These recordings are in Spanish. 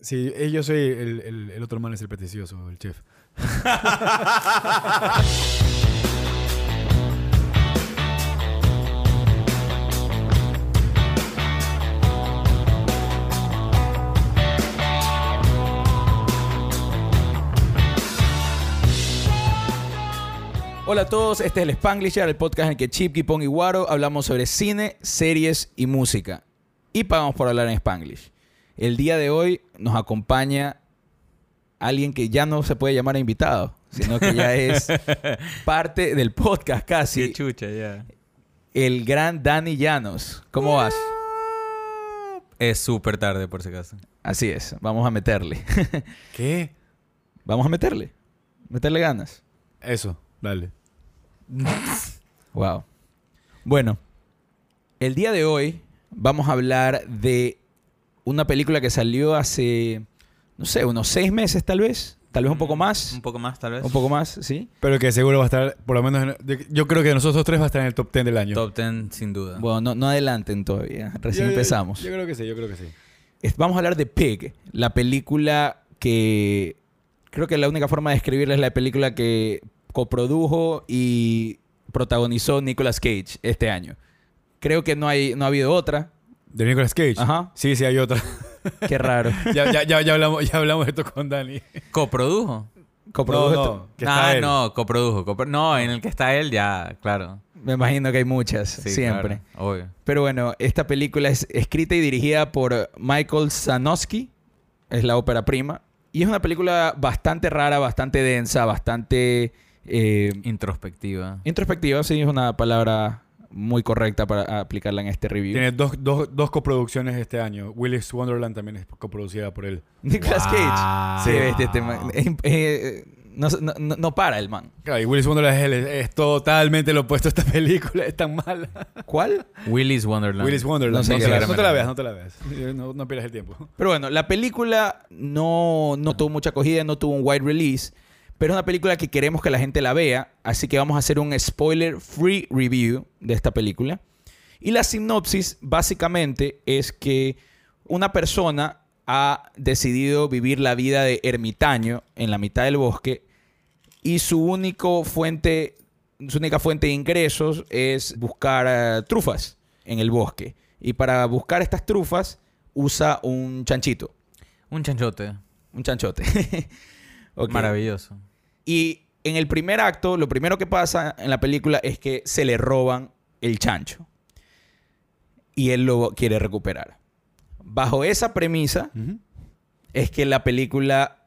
Sí, eh, yo soy el, el- otro man, es el pretencioso, el chef. Hola a todos, este es el Spanglisher, el podcast en el que Chip, Kipong y Guaro hablamos sobre cine, series y música. Y pagamos por hablar en Spanglish. El día de hoy nos acompaña alguien que ya no se puede llamar invitado, sino que ya es parte del podcast Qué casi. chucha, ya. El gran Dani Llanos. ¿Cómo vas? Es súper tarde, por si acaso. Así es, vamos a meterle. ¿Qué? vamos a meterle. Meterle ganas. Eso, dale. Wow. Bueno, el día de hoy vamos a hablar de una película que salió hace, no sé, unos seis meses tal vez. Tal vez un poco más. Un poco más, tal vez. Un poco más, ¿sí? Pero que seguro va a estar, por lo menos, en- yo, creo que nosotros tres va a estar en el top 10 del año. Top 10, sin duda. Bueno, no, no adelanten todavía. Recién Yo- yo- empezamos. Yo, creo que sí, yo creo que sí. Es- Vamos a hablar de Pig, la película que creo que la única forma de describirla es la película que coprodujo y protagonizó Nicolas Cage este año. Creo que no, hay, no ha habido otra. ¿De Nicolas Cage? Ajá. Sí, sí, hay otra. Qué raro. ya, ya, ya, ya hablamos, ya hablamos de esto con Dani. ¿Coprodujo? Coprodujo No, esto. no, que está ah, él. no, coprodujo. copro- No, en el que está él ya, claro. Me imagino que hay muchas, Sí, siempre. claro, obvio. Pero bueno, esta película es escrita y dirigida por Michael Sanofsky. Es la ópera prima. Y es una película bastante rara, bastante densa, bastante eh, Introspectiva. introspectiva. Sí, es una palabra muy correcta para aplicarla en este review. Tiene dos, dos, dos coproducciones este año. Willis Wonderland también es coproducida por él. Nicolas Wow. Cage. Sí, este, este man- eh, eh, no, no- no- para el man. Claro, y Willis Wonderland es, el- es totalmente lo opuesto a esta película. Es tan mala. ¿Cuál? Willy's Wonderland. Willis Wonderland. No sé No, qué te la, era, no te la mira. veas, no te la veas. No, no pierdas el tiempo. Pero bueno, la película no, no tuvo mucha acogida, no tuvo un wide release, pero es una película que queremos que la gente la vea, así que vamos a hacer un spoiler free review de esta película. Y la sinopsis básicamente es que una persona ha decidido vivir la vida de ermitaño en la mitad del bosque y su único fuente su única fuente de ingresos es buscar eh, trufas en el bosque. Y para buscar estas trufas usa un chanchito, Un chanchote. un chanchote. Maravilloso. Y en el primer acto, lo primero que pasa en la película es que se le roban el chancho. Y él lo quiere recuperar. Bajo esa premisa es que la película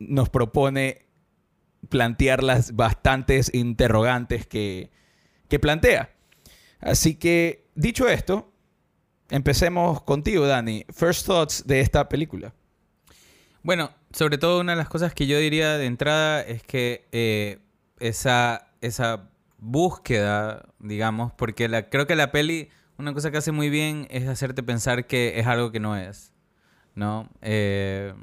nos propone plantear las bastantes interrogantes que, que plantea. Así que, dicho esto, empecemos contigo, Dani. First thoughts de esta película. Bueno, sobre todo una de las cosas que yo diría de entrada es que eh, esa, esa búsqueda, digamos, porque la, creo que la peli, una cosa que hace muy bien es hacerte pensar que es algo que no es, ¿no? Eh,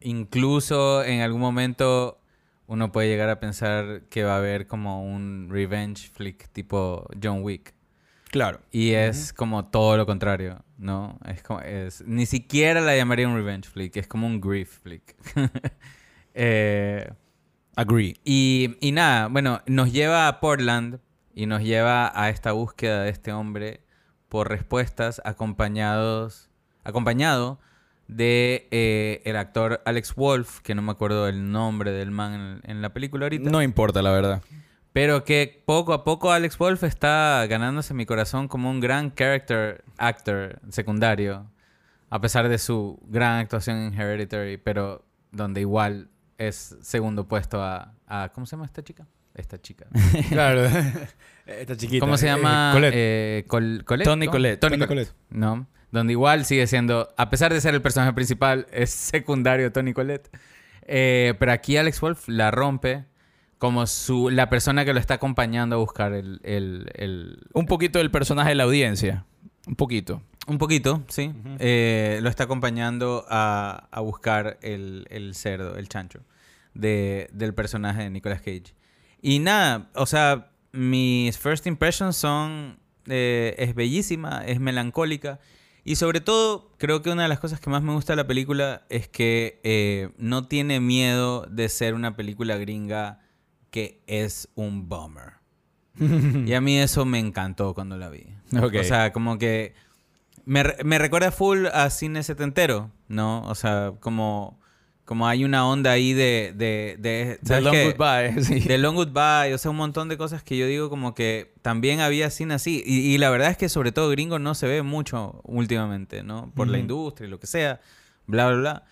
incluso en algún momento uno puede llegar a pensar que va a haber como un revenge flick tipo John Wick. Claro. Y es como todo lo contrario, ¿no? Es como, es, ni siquiera la llamaría un revenge flick, es como un grief flick. Eh, Agree. y, y nada, bueno, nos lleva a Portland y nos lleva a esta búsqueda de este hombre por respuestas acompañados, acompañado de eh, el actor Alex Wolf, que no me acuerdo el nombre del man en, en la película ahorita. No importa, la verdad. Pero que poco a poco Alex Wolf está ganándose mi corazón como un gran character actor secundario. A pesar de su gran actuación en Hereditary, pero donde igual es segundo puesto a... a- ¿Cómo se llama esta chica? Esta chica. Claro. Esta chiquita. ¿Cómo se eh, llama? Colette. Eh, Col- Colette, Toni ¿no? Collette. Toni Toni Collette. ¿No? Donde igual sigue siendo, a pesar de ser el personaje principal, es secundario Tony Colette. Eh, pero aquí Alex Wolf la rompe como su, la persona que lo está acompañando a buscar el, el- el- Un poquito del personaje de la audiencia. Un poquito. Un poquito, sí. Eh, lo está acompañando a, a buscar el, el cerdo, el chancho, de, del personaje de Nicolas Cage. Y nada, o sea, mis first impressions son... eh, es bellísima, es melancólica. Y sobre todo, creo que una de las cosas que más me gusta de la película es que eh, no tiene miedo de ser una película gringa que es un bummer. y a mí eso me encantó cuando la vi. Ok. O sea, como que me, me recuerda full a cine setentero, ¿no? O sea, como, como hay una onda ahí de... de, de The ¿sabes Long qué? Goodbye. sí. The Long Goodbye, o sea, un montón de cosas que yo digo como que también había cine así. Y, y la verdad es que sobre todo gringo no se ve mucho últimamente, ¿no? Por la Ujú. industria y lo que sea, bla, bla, bla.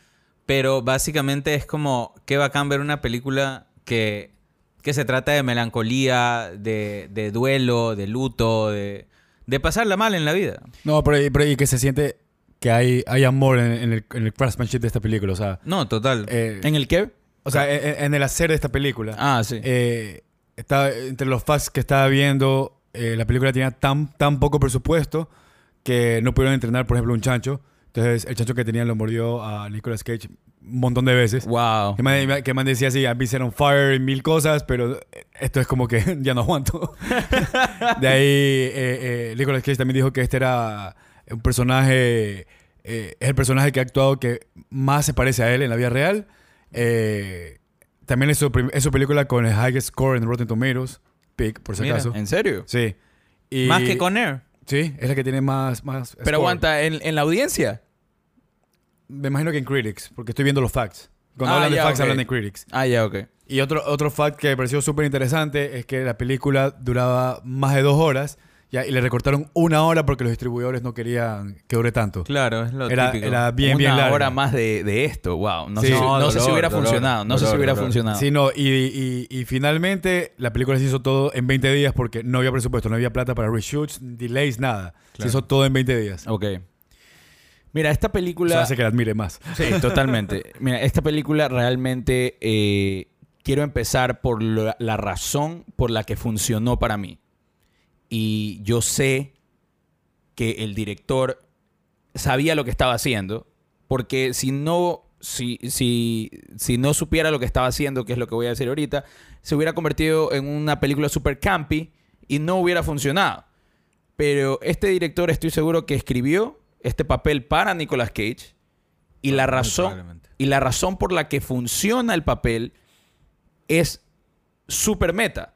Pero básicamente es como, qué bacán ver una película que, que se trata de melancolía, de, de duelo, de luto, de, de pasarla mal en la vida. No, pero, pero y que se siente que hay, hay amor en, en el, en el craftsmanship de esta película. O sea, No, total. eh, ¿En el qué? o sea en, en el hacer de esta película. Ah, sí. Eh, estaba, entre los facts que estaba viendo, eh, la película tenía tan, tan poco presupuesto que no pudieron entrenar, por ejemplo, un chancho. Entonces, el chancho que tenían lo mordió a Nicolas Cage un montón de veces. wow. Que man, que man decía así, I've been set on fire mil cosas, pero esto es como que ya no aguanto. de ahí, eh, eh, Nicolas Cage también dijo que este era un personaje, eh, es el personaje que ha actuado que más se parece a él en la vida real. También es su, es su película con el highest score en Rotten Tomatoes, pick, por si Mira, acaso. ¿En serio? Sí. Y- Más que con Air. Sí, es la que tiene más... más Pero score. aguanta, ¿en, en la audiencia? Me imagino que en Critics, porque estoy viendo los facts. Cuando Ah, hablan de ya, facts, hablan de Critics. Ah, ya, ok. Y otro, otro fact que me pareció súper interesante es que la película duraba más de dos horas ya, y le recortaron una hora porque los distribuidores no querían que dure tanto. Claro, es lo Era, típico. era bien, Una bien larga. hora más de, de esto. Wow. No, Sí. sé, si- No, no sé si dolor, hubiera dolor, funcionado. No sé si hubiera dolor. funcionado. Sí, no, y, y- y finalmente la película se hizo todo en 20 días porque no había presupuesto, no había plata para reshoots, delays, nada. Se hizo todo en 20 días. Ok. Mira, esta Eso película... hace que la admire más. Sí, totalmente. Mira, esta película realmente eh, quiero empezar por la, la razón por la que funcionó para mí. Y yo sé que el director sabía lo que estaba haciendo, porque si no, si, si, si no supiera lo que estaba haciendo, que es lo que voy a decir ahorita, se hubiera convertido en una película super campy y no hubiera funcionado. Pero este director estoy seguro que escribió este papel para Nicolas Cage y la razón y la razón por la que funciona el papel es super meta.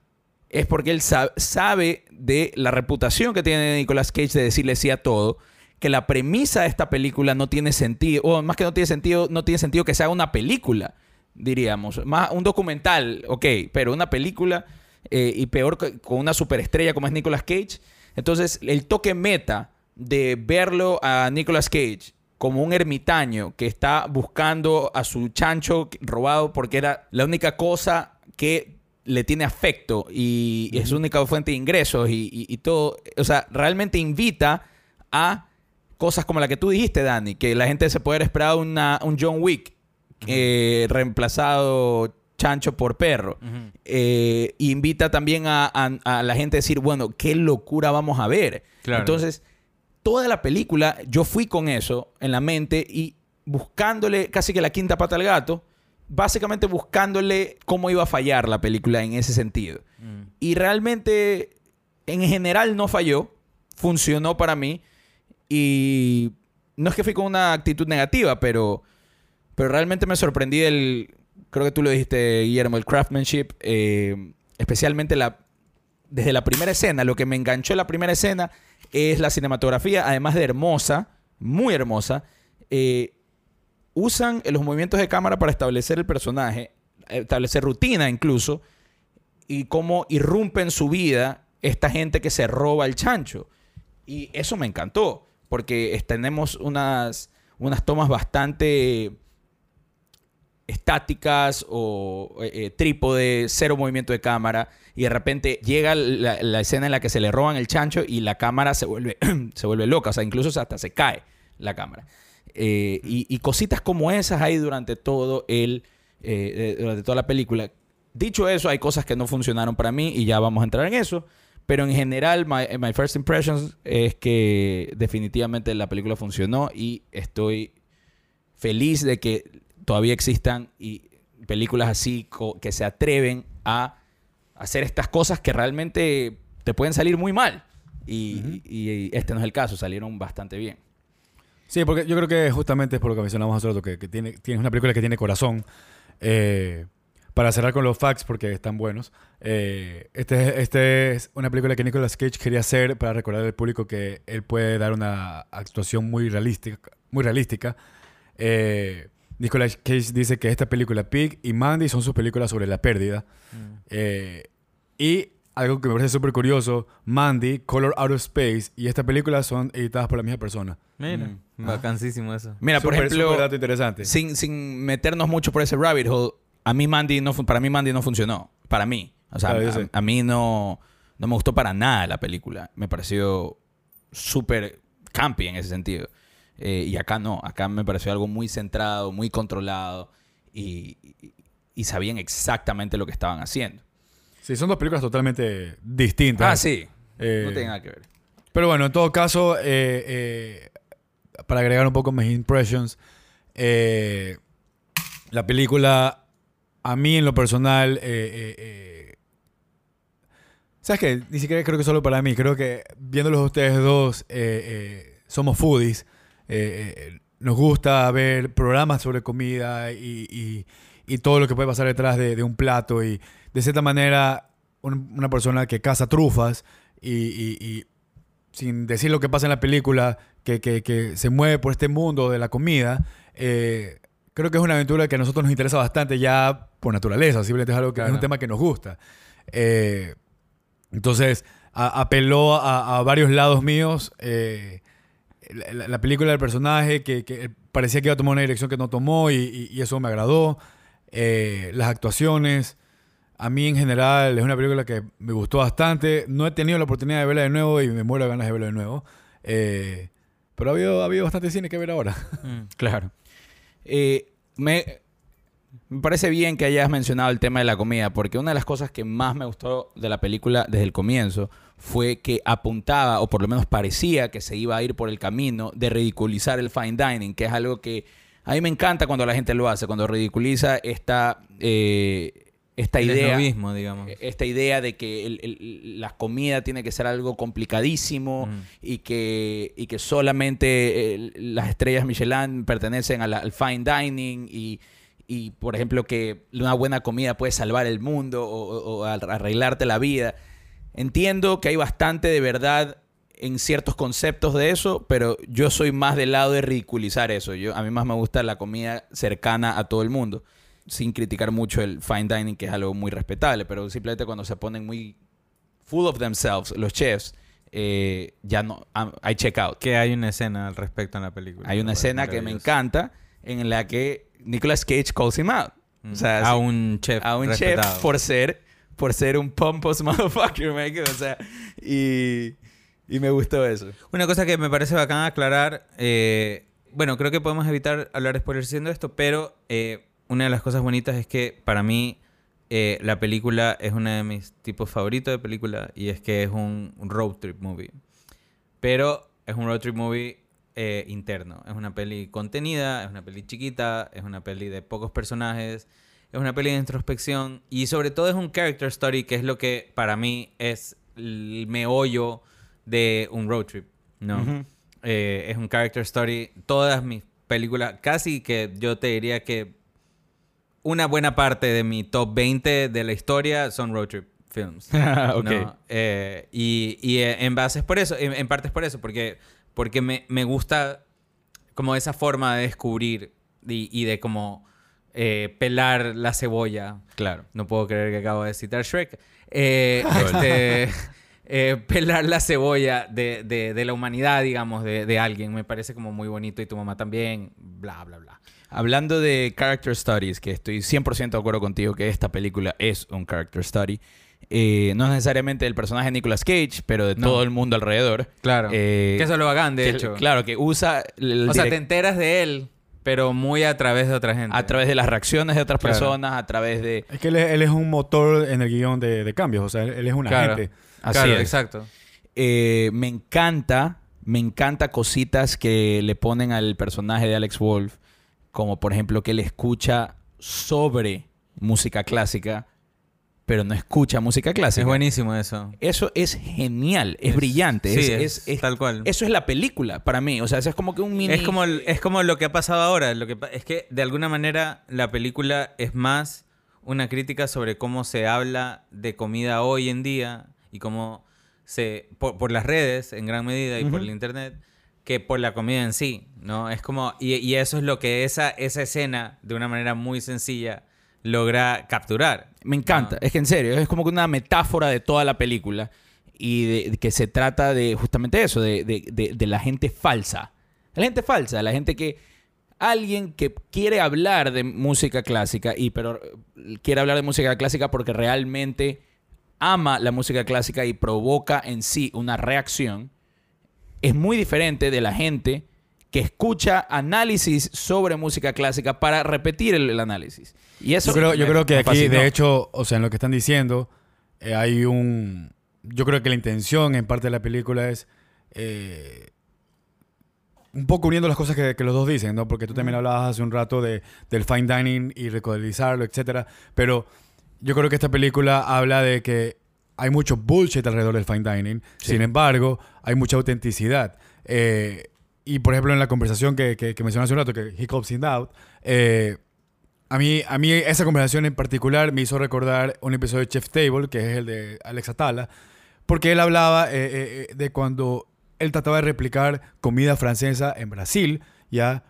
Es porque él sa- sabe de la reputación que tiene Nicolas Cage de decirle sí a todo, que la premisa de esta película no tiene sentido, o más que no tiene sentido, no tiene sentido que sea una película, diríamos, más un documental, ok, pero una película eh, y peor con una superestrella como es Nicolas Cage. Entonces, el toque meta de verlo a Nicolas Cage como un ermitaño que está buscando a su chancho robado porque era la única cosa que le tiene afecto y es su única fuente de ingresos y, y- y todo. O sea, realmente invita a cosas como la que tú dijiste, Dani, que la gente se puede haber esperado una, un John Wick eh, reemplazado chancho por perro. Eh, invita también a, a- a la gente a decir, bueno, qué locura vamos a ver. Claro. Entonces, toda la película, yo fui con eso en la mente y buscándole casi que la quinta pata al gato, básicamente buscándole cómo iba a fallar la película en ese sentido. Mm. Y realmente, en general, no falló. Funcionó para mí. Y no es que fui con una actitud negativa, pero, pero realmente me sorprendí del. Creo que tú lo dijiste, Guillermo, el craftsmanship. eh, especialmente la, desde la primera escena. Lo que me enganchó en la primera escena es la cinematografía, además de hermosa, muy hermosa. eh, usan los movimientos de cámara para establecer el personaje, establecer rutina incluso, y cómo irrumpe en su vida esta gente que se roba el chancho. Y eso me encantó, porque tenemos unas, unas tomas bastante estáticas o eh, eh, trípode, cero movimiento de cámara, y de repente llega la, la escena en la que se le roban el chancho y la cámara se vuelve, se vuelve loca, o sea, incluso hasta se cae la cámara. Eh, y, y cositas como esas hay durante todo el, eh, eh, durante toda la película. Dicho eso, hay cosas que no funcionaron para mí y ya vamos a entrar en eso. Pero en general, my, my first impressions es que definitivamente la película funcionó y estoy feliz de que todavía existan y películas así que se atreven a hacer estas cosas que realmente te pueden salir muy mal. Y, y- y este no es el caso, salieron bastante bien. Sí, porque yo creo que justamente es por lo que mencionamos hace rato, que, que tiene, tiene una película que tiene corazón. Eh, para cerrar con los facts, porque están buenos, eh, este, este es una película que Nicolas Cage quería hacer para recordar al público que él puede dar una actuación muy realística. Muy realística. Eh, Nicolas Cage dice que esta película, Pig y Mandy, son sus películas sobre la pérdida. Mm. Eh, y algo que me parece súper curioso, Mandy, Color Out of Space y esta película son editadas por la misma persona. Mira, Mm. Vacancísimo eso. Mira, por ejemplo, súper dato interesante. sin, sin meternos mucho por ese rabbit hole, a mí Mandy no, para mí Mandy no funcionó. Para mí. O sea, Claro, a, mí no, no me gustó para nada la película. Me pareció súper campy en ese sentido. Eh, y acá no. Acá me pareció algo muy centrado, muy controlado. Y, y- y sabían exactamente lo que estaban haciendo. Sí, son dos películas totalmente distintas. Ah, sí. Eh, no tiene nada que ver. Pero bueno, en todo caso, eh, eh, para agregar un poco mis impressions, eh, la película, a mí en lo personal, eh, eh, ¿sabes qué? Ni siquiera creo que solo para mí, creo que viéndolos ustedes dos, somos foodies, nos gusta ver programas sobre comida y, y- todo lo que puede pasar detrás de, un plato y de cierta manera un- una persona que caza trufas y sin decir lo que pasa en la película, que, que- que se mueve por este mundo de la comida, eh, creo que es una aventura que a nosotros nos interesa bastante ya por naturaleza, simplemente es algo que es un tema que nos gusta. Eh, entonces, a- apeló a, a varios lados míos. eh, la, la- la película del personaje que, que parecía que iba a tomar una dirección que no tomó y, y- y eso me agradó. Eh, las actuaciones. A mí en general es una película que me gustó bastante. No he tenido la oportunidad de verla de nuevo y me muero ganas de verla de nuevo. Eh, pero ha habido, ha habido bastante cine que ver ahora. Mm. Claro. Eh, me, me parece bien que hayas mencionado el tema de la comida, porque una de las cosas que más me gustó de la película desde el comienzo fue que apuntaba, o por lo menos parecía que se iba a ir por el camino de ridiculizar el fine dining, que es algo que a mí me encanta cuando la gente lo hace, cuando ridiculiza esta, eh, esta El idea. esnovismo, digamos. Esta idea de que el- el- la comida tiene que ser algo complicadísimo Mm. y, que, y que solamente eh, las estrellas Michelin pertenecen la- al fine dining y, y, por ejemplo, que una buena comida puede salvar el mundo o, o- o ar- arreglarte la vida. Entiendo que hay bastante de verdad en ciertos conceptos de eso, pero yo soy más del lado de ridiculizar eso. Yo, a mí más me gusta la comida cercana a todo el mundo, sin criticar mucho el fine dining, que es algo muy respetable, pero simplemente cuando se ponen muy full of themselves, los chefs, eh, ya no, I'm- I check out. Que hay una escena al respecto en la película. Hay una escena que me encanta en la que Nicolas Cage calls him out. Mm. O sea, a un chef. a un respetado. chef por ser por ser un pompous motherfucker, man. O sea, y, y me gustó eso. Una cosa que me parece bacán aclarar, eh, bueno, creo que podemos evitar hablar de spoilers siendo esto, pero eh, una de las cosas bonitas es que para mí eh, la película es uno de mis tipos favoritos de película y es que es un, road trip movie. Pero es un road trip movie eh, interno. Es una peli contenida, es una peli chiquita, es una peli de pocos personajes, es una peli de introspección y sobre todo es un character story que es lo que para mí es el meollo de un road trip, ¿no? Eh, es un character story. Todas mis películas, casi que yo te diría que una buena parte de mi top 20 de la historia son road trip films. ok. ¿no? Eh, y, y, eh, en base es por eso, en, en parte es por eso, porque, porque me, me gusta como esa forma de descubrir y, y de como eh, pelar la cebolla. Claro. No puedo creer que acabo de citar Shrek. Eh, este, eh, pelar la cebolla de, de- de la humanidad, digamos, de, de alguien. Me parece como muy bonito y tu mamá también, bla, bla, bla. Hablando de character studies, que estoy 100% de acuerdo contigo que esta película es un character study. eh, no necesariamente del personaje de Nicolas Cage, pero de No. todo el mundo alrededor. Claro. Eh, que eso es lo bacán, de que- hecho. Claro, que usa el o sea, te enteras de él, pero muy a través de otra gente. a través de las reacciones de otras Claro. personas, a través de... Es que él es, él es un motor en el guion de, de cambios, o sea, él, él es un Claro. agente. Así claro, es. exacto. Eh, me encanta, me encanta cositas que le ponen al personaje de Alex Wolf, como por ejemplo que él escucha sobre música clásica pero no escucha música clásica. Es buenísimo eso. Eso es genial, es, Es- brillante. sí, es, es es- es- tal cual. Eso es la película para mí. O sea, eso es como que un mini. Es como, es como lo que ha pasado ahora. Lo que, es que de alguna manera la película es más una crítica sobre cómo se habla de comida hoy en día y cómo se. por, por las redes en gran medida y por Ujú. el internet que por la comida en sí, ¿no? Es como. Y, y eso es lo que esa, esa escena, de una manera muy sencilla, logra capturar. Me encanta. ¿no? Es que en serio, es como que una metáfora de toda la película. Y de, de que se trata de justamente eso, de, de- de- la gente falsa. La gente falsa, la gente que. Alguien que quiere hablar de música clásica, y pero quiere hablar de música clásica porque realmente ama la música clásica y provoca en sí una reacción, es muy diferente de la gente que escucha análisis sobre música clásica para repetir el, el análisis. Y eso Yo creo, yo creo que aquí, fascinó. de hecho, o sea, en lo que están diciendo, eh, hay un... Yo creo que la intención en parte de la película es eh, un poco uniendo las cosas que, que los dos dicen, ¿no? Porque tú también hablabas hace un rato de, del fine dining y recodizarlo, etcétera. Pero yo creo que esta película habla de que hay mucho bullshit alrededor del fine dining. Sí. Sin embargo, hay mucha autenticidad. Eh, y por ejemplo, en la conversación que, que, que mencioné hace un rato, que Hiccups in Doubt, eh, a mí, a mí esa conversación en particular me hizo recordar un episodio de Chef Table, que es el de Alex Atala, porque él hablaba eh, eh, eh, de cuando él trataba de replicar comida francesa en Brasil, ¿ya?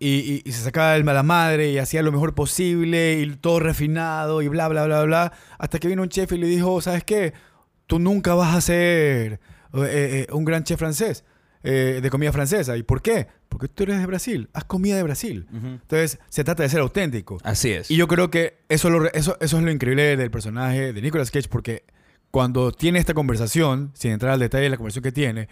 Y, y- y se sacaba el mala madre y hacía lo mejor posible y todo refinado y bla, bla, bla, bla, hasta que vino un chef y le dijo, ¿sabes qué? Tú nunca vas a ser eh, eh, un gran chef francés, eh, de comida francesa. ¿Y por qué? Porque tú eres de Brasil, haz comida de Brasil. Ujú. Entonces, se trata de ser auténtico. Así es. Y yo creo que eso, lo eso, eso es lo increíble del personaje de Nicolas Cage, porque cuando tiene esta conversación, sin entrar al detalle de la conversación que tiene,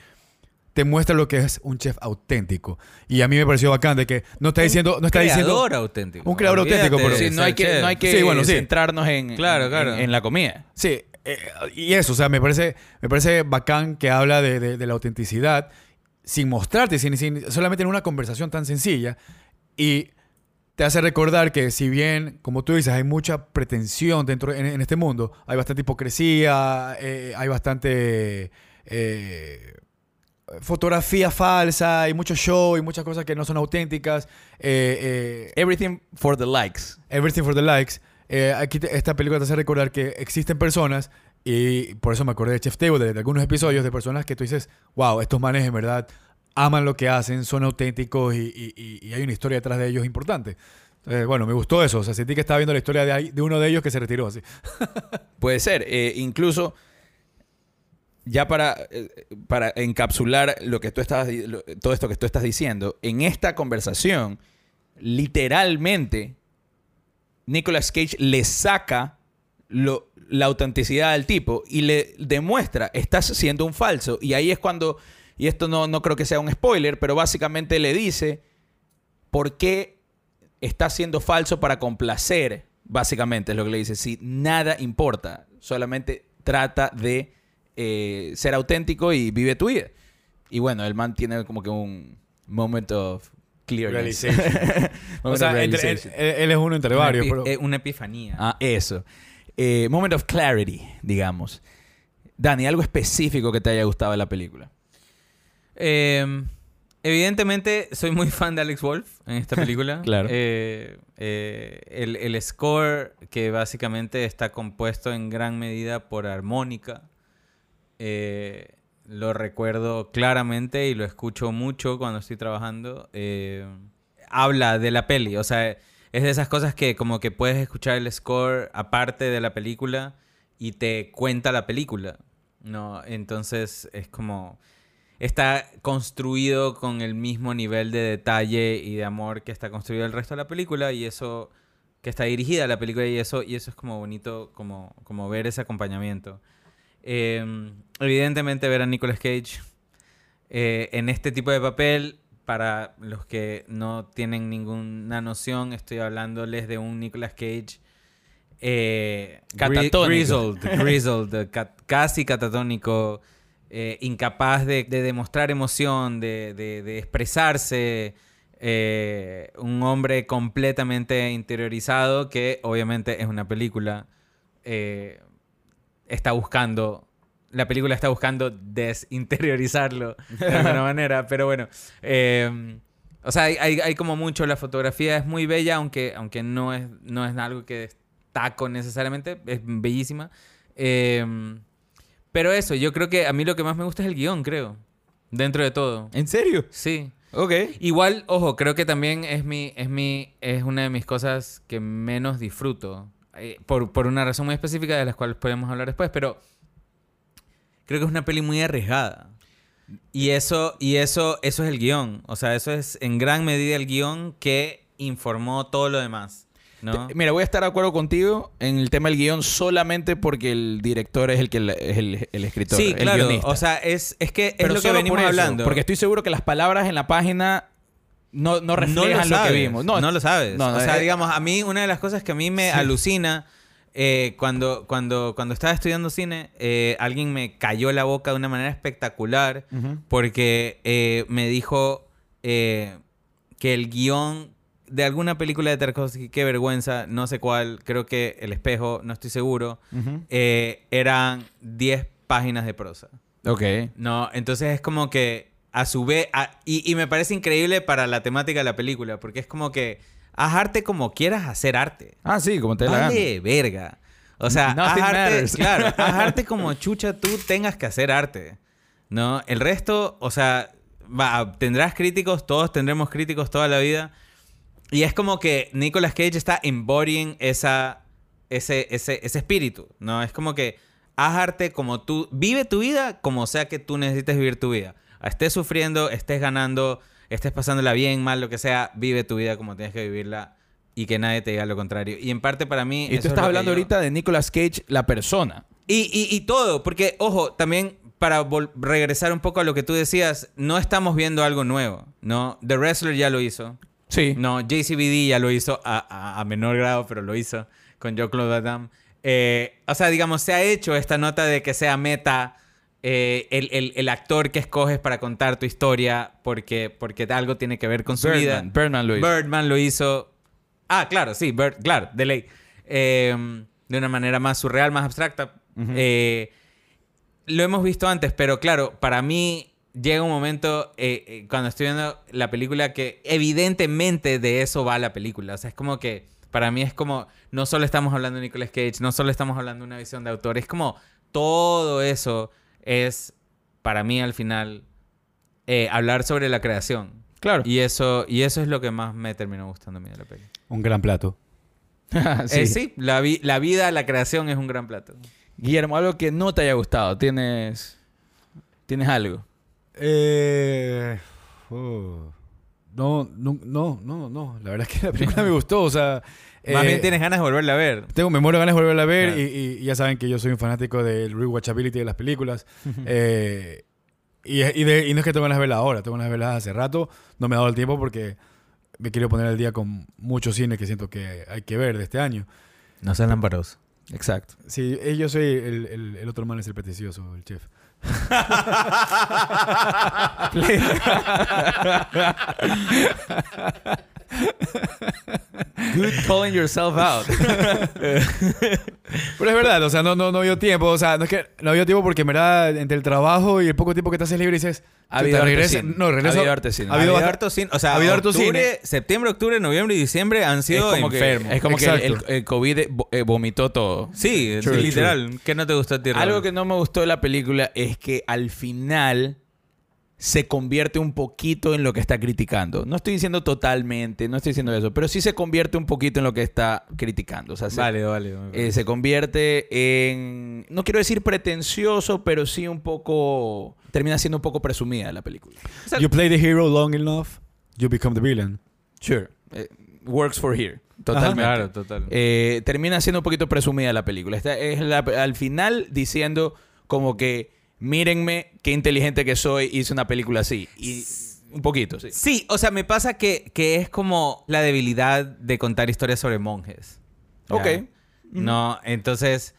te muestra lo que es un chef auténtico. Y a mí me pareció bacán de que no está diciendo... No está diciendo creador auténtico. Un creador Olvídate auténtico, pero- Sí, no hay que, no hay que Sí, bueno, sí. centrarnos en, Claro, en- claro. en- en la comida. Sí, eh, y eso, o sea, me parece, me parece bacán que habla de, de- de la autenticidad sin mostrarte, sin, sin- solamente en una conversación tan sencilla. Y te hace recordar que si bien, como tú dices, hay mucha pretensión dentro en, en este mundo, hay bastante hipocresía, eh, hay bastante eh, fotografía falsa, hay mucho show y muchas cosas que no son auténticas. eh, eh, Everything for the likes. Everything for the Likes. Eh, aquí te- esta película te hace recordar que existen personas, y por eso me acordé de Chef Table, de, de algunos episodios de personas que tú dices, wow, estos manes en verdad aman lo que hacen, son auténticos y, y- y- y hay una historia detrás de ellos importante. Entonces, bueno, me gustó eso. O sea, sentí que estaba viendo la historia de, de uno de ellos que se retiró así. Puede ser. Eh, incluso, ya para, eh, para encapsular lo que tú di- lo- todo esto que tú estás diciendo, en esta conversación, literalmente, Nicolas Cage le saca la autenticidad al tipo y le demuestra, estás siendo un falso. Y ahí es cuando, y esto no, no creo que sea un spoiler, pero básicamente le dice, ¿por qué está siendo falso para complacer? Básicamente es lo que le dice. Si nada importa, solamente trata de eh, ser auténtico y vive tu vida. Y bueno, el man tiene como que un moment of clearness. Realization. o Moment sea, entre- él, es uno entre Una varios. epi- pero- eh, una epifanía. Ah, eso. Eh, moment of clarity, digamos. Dani, algo específico que te haya gustado de la película. Eh, evidentemente, soy muy fan de Alex Wolf en esta película. Claro. Eh, eh, el, el score, que básicamente está compuesto en gran medida por armónica, eh, lo recuerdo claramente y lo escucho mucho cuando estoy trabajando. Eh, habla de la peli, o sea, es de esas cosas que como que puedes escuchar el score aparte de la película y te cuenta la película, ¿no? Entonces es como está construido con el mismo nivel de detalle y de amor que está construido el resto de la película y eso que está dirigida la película y eso y eso es como bonito como, como ver ese acompañamiento Eh, evidentemente ver a Nicolas Cage eh, en este tipo de papel para los que no tienen ninguna noción estoy hablándoles de un Nicolas Cage eh, grizzled, grizzled, ca- casi catatónico, eh, incapaz de, de demostrar emoción, de, de- de expresarse, eh, un hombre completamente interiorizado que obviamente es una película eh, está buscando, la película está buscando desinteriorizarlo de alguna manera, pero bueno. eh, o sea, hay, hay- hay como mucho, la fotografía es muy bella, aunque, aunque no, es, no es algo que destaco necesariamente, es bellísima. Eh, pero eso, yo creo que a mí lo que más me gusta es el guion, creo. Dentro de todo. ¿En serio? Sí. Ok. Igual, ojo, creo que también es mi, es mi, es una de mis cosas que menos disfruto. Eh, por, por una razón muy específica de las cuales podemos hablar después, pero creo que es una peli muy arriesgada. Y eso, y eso, eso es el guion. O sea, eso es en gran medida el guion que informó todo lo demás. ¿no? Te- Mira, voy a estar de acuerdo contigo en el tema del guion solamente porque el director es el que la- es el, el escritor, Sí, el claro. guionista. O sea, es, es que es Pero lo que venimos por eso, hablando. Porque estoy seguro que las palabras en la página no, no reflejan lo, sabes, que vimos. No, lo sabes. No, no, o sea, eh, digamos, a mí una de las cosas que a mí me Sí. alucina eh, cuando, cuando, cuando estaba estudiando cine, eh, alguien me cayó la boca de una manera espectacular porque eh, me dijo que el guion de alguna película de Tarkovsky, qué vergüenza, no sé cuál, creo que El Espejo, no estoy seguro, eran 10 páginas de prosa. Ok. No, entonces es como que a su vez, a- y, y me parece increíble para la temática de la película, porque es como que haz arte como quieras hacer arte. Ah, sí, como te dé la. Vale, verga. O sea, haz arte, claro, haz arte como chucha tú tengas que hacer arte. ¿No? El resto, o sea, va, tendrás críticos, todos tendremos críticos toda la vida. Y es como que Nicolas Cage está embodying esa, ese, ese, ese espíritu, ¿no? Es como que haz arte como tú, vive tu vida como sea que tú necesites vivir tu vida. Estés sufriendo, estés ganando, estés pasándola bien, mal, lo que sea, vive tu vida como tienes que vivirla y que nadie te diga lo contrario. Y en parte para mí... Y eso tú es estás hablando yo- ahorita de Nicolas Cage, la persona. y, y- y todo, porque, ojo, también para regresar un poco a lo que tú decías, no estamos viendo algo nuevo, ¿no? The Wrestler ya lo hizo. Sí. No, JCVD ya lo hizo a, a- a menor grado, pero lo hizo con Jean-Claude Van Damme. Eh, o sea, digamos, se ha hecho esta nota de que sea meta eh, el, el- el actor que escoges para contar tu historia porque, porque algo tiene que ver con su vida. Birdman, Birdman lo hizo. Birdman lo hizo. Ah, claro, sí, Bird, claro, de ley. Eh, de una manera más surreal, más abstracta. Eh, lo hemos visto antes, pero claro, para mí llega un momento eh, cuando estoy viendo la película que evidentemente de eso va la película. O sea, es como que para mí es como, no solo estamos hablando de Nicolas Cage, no solo estamos hablando de una visión de autor, es como todo eso es, para mí al final, eh, hablar sobre la creación. Claro. Y eso, y eso es lo que más me terminó gustando a mí de la peli. Un gran plato. sí. Eh, sí, la, vi- la vida, la creación es un gran plato. Guillermo, algo que no te haya gustado. ¿Tienes, ¿tienes algo? Eh, oh, no, no, no, no, no. La verdad es que la película me gustó. O sea, Más eh, bien tienes ganas de volverla a ver. Tengo, me muero ganas de volverla a ver Claro. y, y ya saben que yo soy un fanático del rewatchability de las películas. Eh, y, y de- y no es que tengo ganas de verla ahora, tengo ganas de verla hace rato. No me he dado el tiempo porque me quiero poner al día con mucho cine que siento que hay que ver de este año. No seas lamparoso. Exacto. Sí, eh, yo soy el, el- el otro man, es el pretencioso, el chef. Play. Good calling yourself out. Pero es verdad, o sea, no, no, no dio tiempo. O sea, no es que no dio tiempo porque en verdad, entre el trabajo y el poco tiempo que te haces libre, dices. Ha habido harto regresa- cine. No, regreso. Ha habido harto cine. Ha habido harto cine. O sea, ha habido harto octubre, cine. septiembre, octubre, noviembre y diciembre han sido es como que, enfermos. es como que el, el- el COVID vo- eh, vomitó todo. Sí, True, literal. ¿Qué no te gustó a ti? Algo que no me gustó de la película es que al final se convierte un poquito en lo que está criticando. No estoy diciendo totalmente, no estoy diciendo eso, pero sí se convierte un poquito en lo que está criticando. O sea, se, Vale, vale. eh, se convierte en, no quiero decir pretencioso, pero sí un poco, termina siendo un poco presumida la película. sea- You play the hero long enough, you become the villain. Sure. Eh, works for here. Totalmente. Claro, total. Eh, termina siendo un poquito presumida la película. Esta es la- al final diciendo como que mírenme qué inteligente que soy, hice una película así. Y un poquito, sí. Sí, o sea, me pasa que, que es como la debilidad de contar historias sobre monjes. ¿ya? Ok. No, entonces,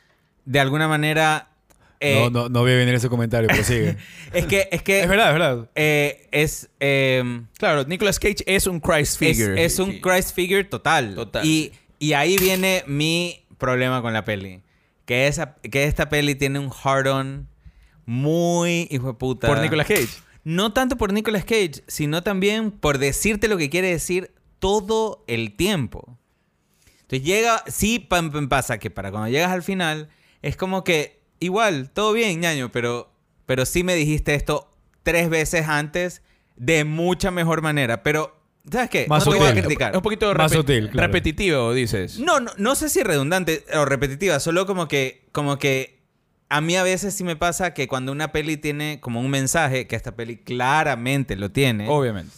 de alguna manera... eh, no, no, no voy a venir ese comentario, pero sigue. Es que... Es, que, es verdad, es verdad. eh, es... eh, Claro, Nicolas Cage es un Christ es, figure. es un Christ figure total. Total. Y, y ahí viene mi problema con la peli. que, esa, que esta peli tiene un hard-on muy hijo de puta. Por Nicolas Cage. No tanto por Nicolas Cage, sino también por decirte lo que quiere decir todo el tiempo. Entonces llega, sí pam, pam, pasa que para cuando llegas al final, es como que igual, todo bien, ñaño, pero, pero sí me dijiste esto tres veces antes de mucha mejor manera. Pero, ¿sabes qué? Más no te voy a sutil. criticar. Es un poquito Más repe- sutil, claro. repetitivo, dices. No, no, no sé si redundante o repetitiva, solo como que, como que a mí a veces sí me pasa que cuando una peli tiene como un mensaje, que esta peli claramente lo tiene, Obviamente.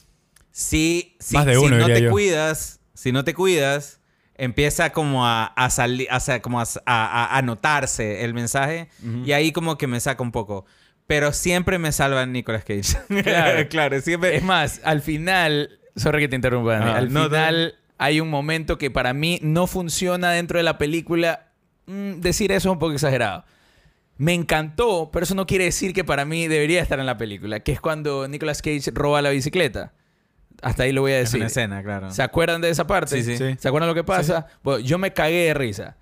si, si, Más de si uno, no te yo. cuidas, si no te cuidas, empieza como a, a salir, como a, a- a notarse el mensaje y ahí como que me saca un poco. Pero siempre me salva Nicolas Cage. Claro. claro, siempre. Es más, al final, sorry que te interrumpa, Dani. Ah, al no, final hay un momento que para mí no funciona dentro de la película. Mm, decir eso es un poco exagerado. Me encantó, pero eso no quiere decir que para mí debería estar en la película, que es cuando Nicolas Cage roba la bicicleta. Hasta ahí lo voy a es decir. una escena, claro. ¿Se acuerdan de esa parte? Sí, sí. Sí. ¿Se acuerdan lo que pasa? Bueno, yo me cagué de risa.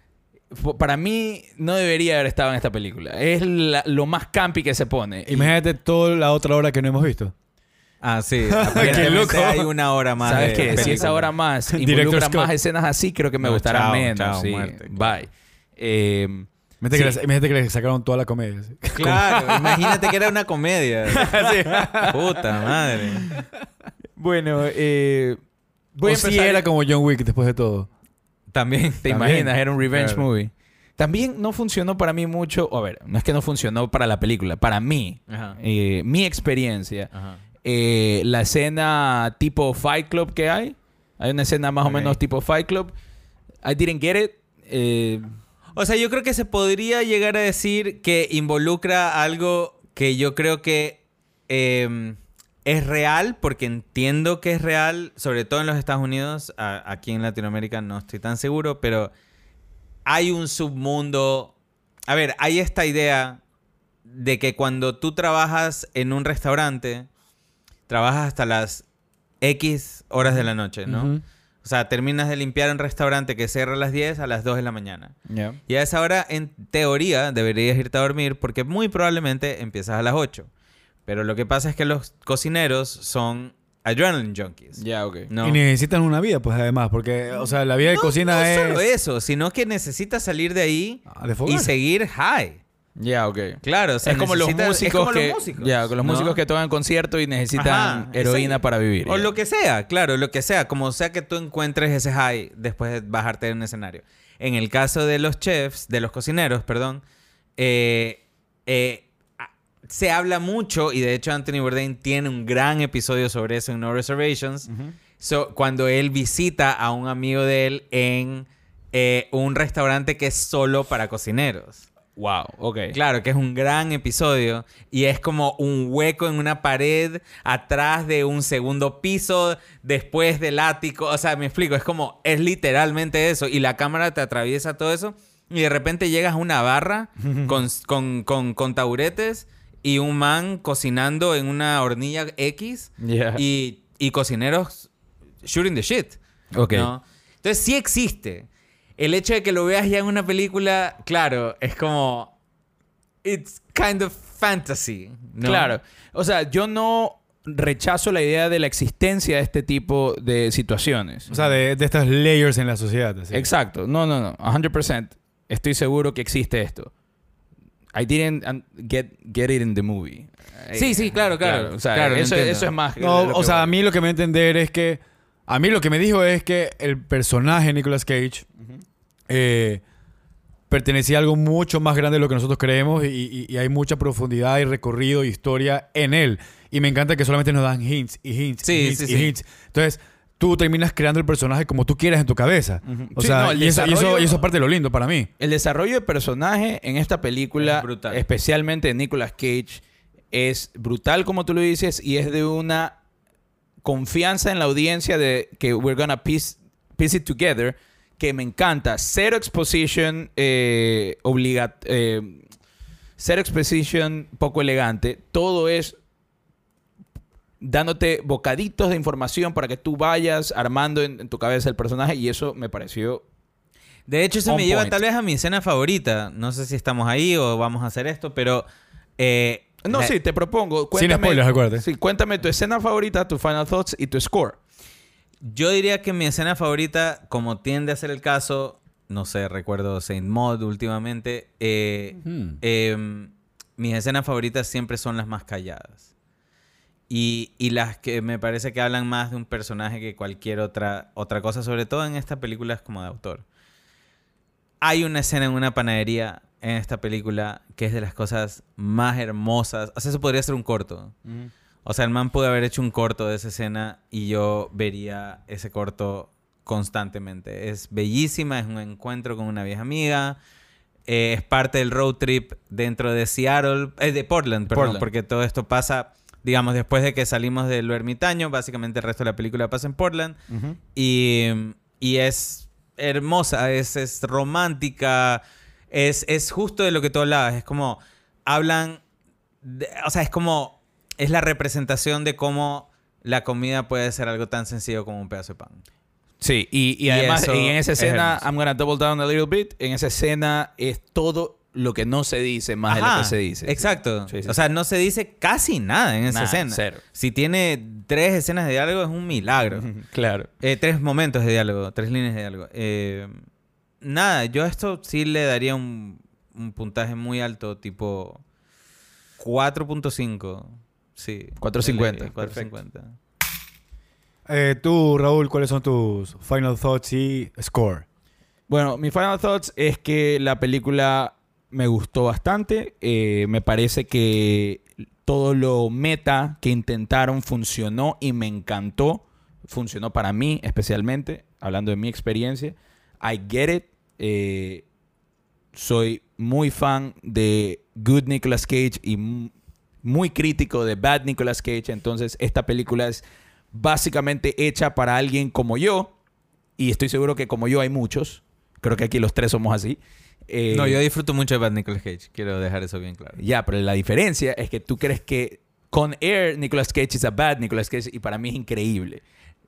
Para mí no debería haber estado en esta película. Es la- lo más campi que se pone. Y- Imagínate toda la otra hora que no hemos visto. Ah, sí. Qué loco. Hay una hora más. ¿Sabes de qué? Si esa hora más involucra más escenas así, creo que me No, gustará chao, menos. chao, sí. muerte, Bye. Eh, Imagínate, Sí. que, le, imagínate que le sacaron toda la comedia. Claro, imagínate que era una comedia. Puta madre. bueno, eh, voy o a empezar- era como John Wick después de todo. También. ¿Te También. imaginas? Era un revenge Claro. movie. También no funcionó para mí mucho. A ver, no es que no funcionó para la película. Para mí, Ajá. eh, mi experiencia, Ajá. eh, la escena tipo Fight Club que hay. Hay una escena más o menos tipo Fight Club. I didn't get it. Eh, O sea, yo creo que se podría llegar a decir que involucra algo que yo creo que eh, es real, porque entiendo que es real, sobre todo en los Estados Unidos. Aquí en Latinoamérica no estoy tan seguro, pero hay un submundo. A ver, hay esta idea de que cuando tú trabajas en un restaurante, trabajas hasta las X horas de la noche, ¿no? O sea, terminas de limpiar un restaurante que cierra a las 10 a las 2 de la mañana. yeah. Y a esa hora, en teoría, deberías irte a dormir porque muy probablemente empiezas a las 8. Pero lo que pasa es que los cocineros son adrenaline junkies. Ya, ok. ¿no? Y necesitan una vida, pues además, porque, o sea, la vida de No- cocina no es. solo eso, sino que necesitas salir de ahí Ah, de y seguir high. Ya, ok. Claro, o sea, es como los músicos es como que los músicos, ya, con los ¿no? músicos que tocan concierto y necesitan Ajá, heroína para vivir. O lo que sea, claro, lo que sea, como sea que tú encuentres ese high después de bajarte en un escenario. En el caso de los chefs, de los cocineros, perdón, eh, eh, se habla mucho, y de hecho Anthony Bourdain tiene un gran episodio sobre eso en No Reservations, So, cuando él visita a un amigo de él en eh, un restaurante que es solo para cocineros. Wow, ok. Claro, que es un gran episodio y es como un hueco en una pared atrás de un segundo piso, después del ático. O sea, me explico, es como, es literalmente eso y la cámara te atraviesa todo eso y de repente llegas a una barra con, con, con, con taburetes y un man cocinando en una hornilla X Yeah. y, y cocineros shooting the shit. Ok. ¿no? Entonces sí existe. El hecho de que lo veas ya en una película, claro, es como... It's kind of fantasy. ¿no? Claro. O sea, yo no rechazo la idea de la existencia de este tipo de situaciones. O sea, de, de estas layers en la sociedad. así. Exacto. No, no, no. 100% estoy seguro que existe esto. I didn't um, get, get it in the movie. Sí, sí, claro, claro. O sea, Claro, eso, es más... No, o sea, voy. a mí lo que me va a entender es que. A mí lo que me dijo es que el personaje Nicolas Cage eh, pertenecía a algo mucho más grande de lo que nosotros creemos y, y- y hay mucha profundidad y recorrido y historia en él. Y me encanta que solamente nos dan hints y hints Sí, y hints sí, y sí. hints. Entonces, tú terminas creando el personaje como tú quieras en tu cabeza. O Sí, sea, no, y, eso, y, eso, desarrollo- y eso es parte de lo lindo para mí. El desarrollo de personaje en esta película, Es brutal. especialmente de Nicolas Cage, es brutal, como tú lo dices, y es de una confianza en la audiencia de que we're gonna piece, piece it together, que me encanta. Cero exposition eh, obliga- eh, cero exposition poco elegante. Todo es dándote bocaditos de información para que tú vayas armando en, en tu cabeza el personaje y eso me pareció De hecho, eso me lleva point. tal vez a mi escena favorita. No sé si estamos ahí o vamos a hacer esto, pero... eh, No, la- sí, te propongo. Sin Cuéntame, spoilers, acuérdate. Sí, cuéntame tu escena favorita, tu final thoughts y tu score. Yo diría que mi escena favorita, como tiende a ser el caso, no sé, recuerdo Saint Maud últimamente, eh, Hmm. eh, mis escenas favoritas siempre son las más calladas. Y, y las que me parece que hablan más de un personaje que cualquier otra, otra cosa, sobre todo en esta película es como de autor. Hay una escena en una panadería en esta película que es de las cosas más hermosas. O sea, eso podría ser un corto. O sea, el man pudo haber hecho un corto de esa escena y yo vería ese corto constantemente. Es bellísima, es un encuentro con una vieja amiga. eh, es parte del road trip dentro de Seattle, eh, de Portland, perdón, Portland. porque todo esto pasa, digamos, después de que salimos del ermitaño, básicamente el resto de la película pasa en Portland. Y, y es hermosa, es, es romántica, es, es justo de lo que tú hablabas, es como, hablan, de- o sea, es como, es la representación de cómo la comida puede ser algo tan sencillo como un pedazo de pan. Sí, y, y Y además y en esa es escena. I'm gonna double down a little bit, en esa escena es todo lo que no se dice más de lo que se dice. Exacto. Sí, sí, o sea, no se dice casi nada en esa Nada, escena. cero. Si tiene tres escenas de diálogo es un milagro. Claro. Eh, tres momentos de diálogo, tres líneas de diálogo. Eh, nada, yo a esto sí le daría un, un puntaje muy alto, tipo 4.5. Sí. 4.50, Eh, 4.50. Eh, tú, Raúl, ¿cuáles son tus final thoughts y score? Bueno, mi final thoughts es que la película me gustó bastante. Eh, me parece que todo lo meta que intentaron funcionó y me encantó. Funcionó para mí especialmente, hablando de mi experiencia. I get it. Eh, soy muy fan de Good Nicolas Cage y muy crítico de Bad Nicolas Cage. Entonces, esta película es básicamente hecha para alguien como yo. Y estoy seguro que como yo hay muchos. Creo que aquí los tres somos así. Eh, No, yo disfruto mucho de Bad Nicolas Cage. Quiero dejar eso bien claro. Ya, pero la diferencia es que tú crees que con Air Nicolas Cage es a bad Nicolas Cage y para mí es increíble.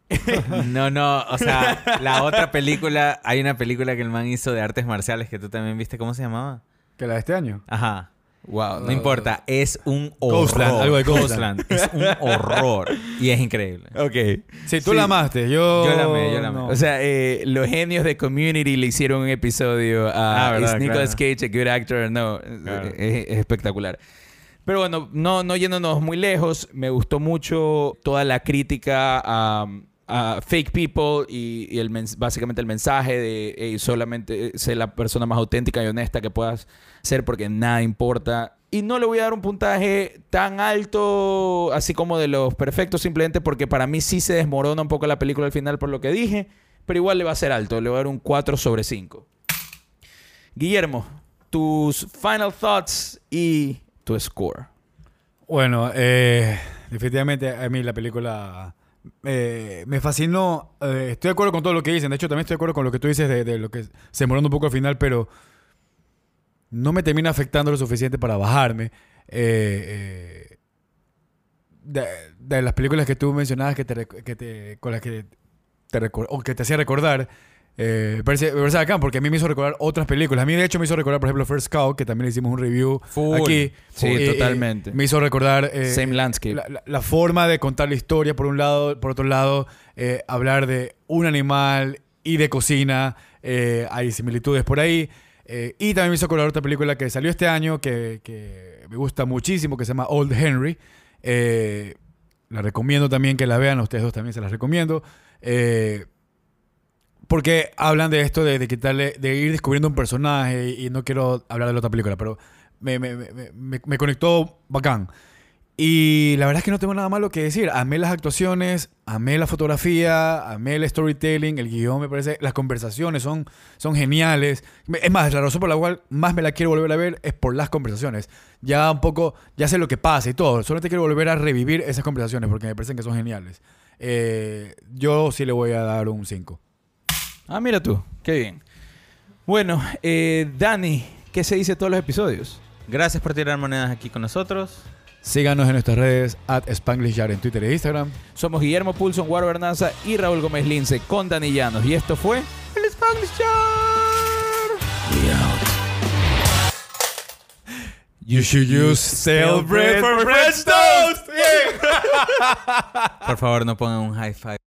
No, no, o sea, la otra película, hay una película que el man hizo de artes marciales que tú también viste, ¿cómo se llamaba? ¿Que la de este año? Ajá. Wow. No, importa, es un horror. Ghostland, algo de Ghostland. Es un horror. Y es increíble. Ok. Sí, tú Sí. la amaste. Yo, Yo la amé, yo la amé. no. O sea, eh, los genios de Community le hicieron un episodio a Ah, ¿Is Nicolas claro. Cage a good actor? No, Claro. es, es espectacular. Pero bueno, no, no yéndonos muy lejos, me gustó mucho toda la crítica a, a fake people y, el básicamente el mensaje de "Ey, solamente ser la persona más auténtica y honesta que puedas ser porque nada importa. Y no le voy a dar un puntaje tan alto, así como de los perfectos, simplemente porque para mí sí se desmorona un poco la película al final por lo que dije, pero igual le va a ser alto, le voy a dar un 4 sobre 5. Guillermo, tus final thoughts y tu score. Bueno, eh, definitivamente a mí la película eh, me fascinó. Eh, estoy de acuerdo con todo lo que dicen. De hecho, también estoy de acuerdo con lo que tú dices de, de lo que se demoró un poco al final, pero no me termina afectando lo suficiente para bajarme. Eh, eh, de, de las películas que tú mencionabas que te, que te- con las que te o que te hacía recordar, eh, me parece, me parece bacán porque a mí me hizo recordar otras películas. A mí, de hecho, me hizo recordar, por ejemplo, First Cow, que también le hicimos un review Full. aquí. Sí, Eh, eh, totalmente. me hizo recordar eh, Same landscape. la, la- la forma de contar la historia, por un lado, por otro lado, eh, hablar de un animal y de cocina. hay similitudes por ahí. Y también me hizo recordar otra película que salió este año que, que me gusta muchísimo, que se llama Old Henry. La recomiendo también que la vean, a ustedes dos también se las recomiendo. Eh, porque hablan de esto de, de quitarle, de ir descubriendo un personaje y, y no quiero hablar de la otra película, pero me, me- me- me- conectó bacán. Y la verdad es que no tengo nada malo que decir. Amé las actuaciones, amé la fotografía, amé el storytelling, el guion me parece, las conversaciones son, son geniales. Es más, la razón por la cual más me la quiero volver a ver es por las conversaciones. Ya un poco, ya sé lo que pasa y todo. Solamente quiero volver a revivir esas conversaciones porque me parecen que son geniales. Eh, yo sí le voy a dar un 5. Ah, mira tú, qué bien. Bueno, eh, Dani, ¿qué se dice todos los episodios? Gracias por tirar monedas aquí con nosotros. Síganos en nuestras redes at SpanglishYard en Twitter e Instagram. Somos Guillermo Pulson, Guaro Bernaza y Raúl Gómez Lince con Dani Llanos. Y esto fue el Spanglish. We out. You should use stale bread for French toast. Por favor, no pongan un high five.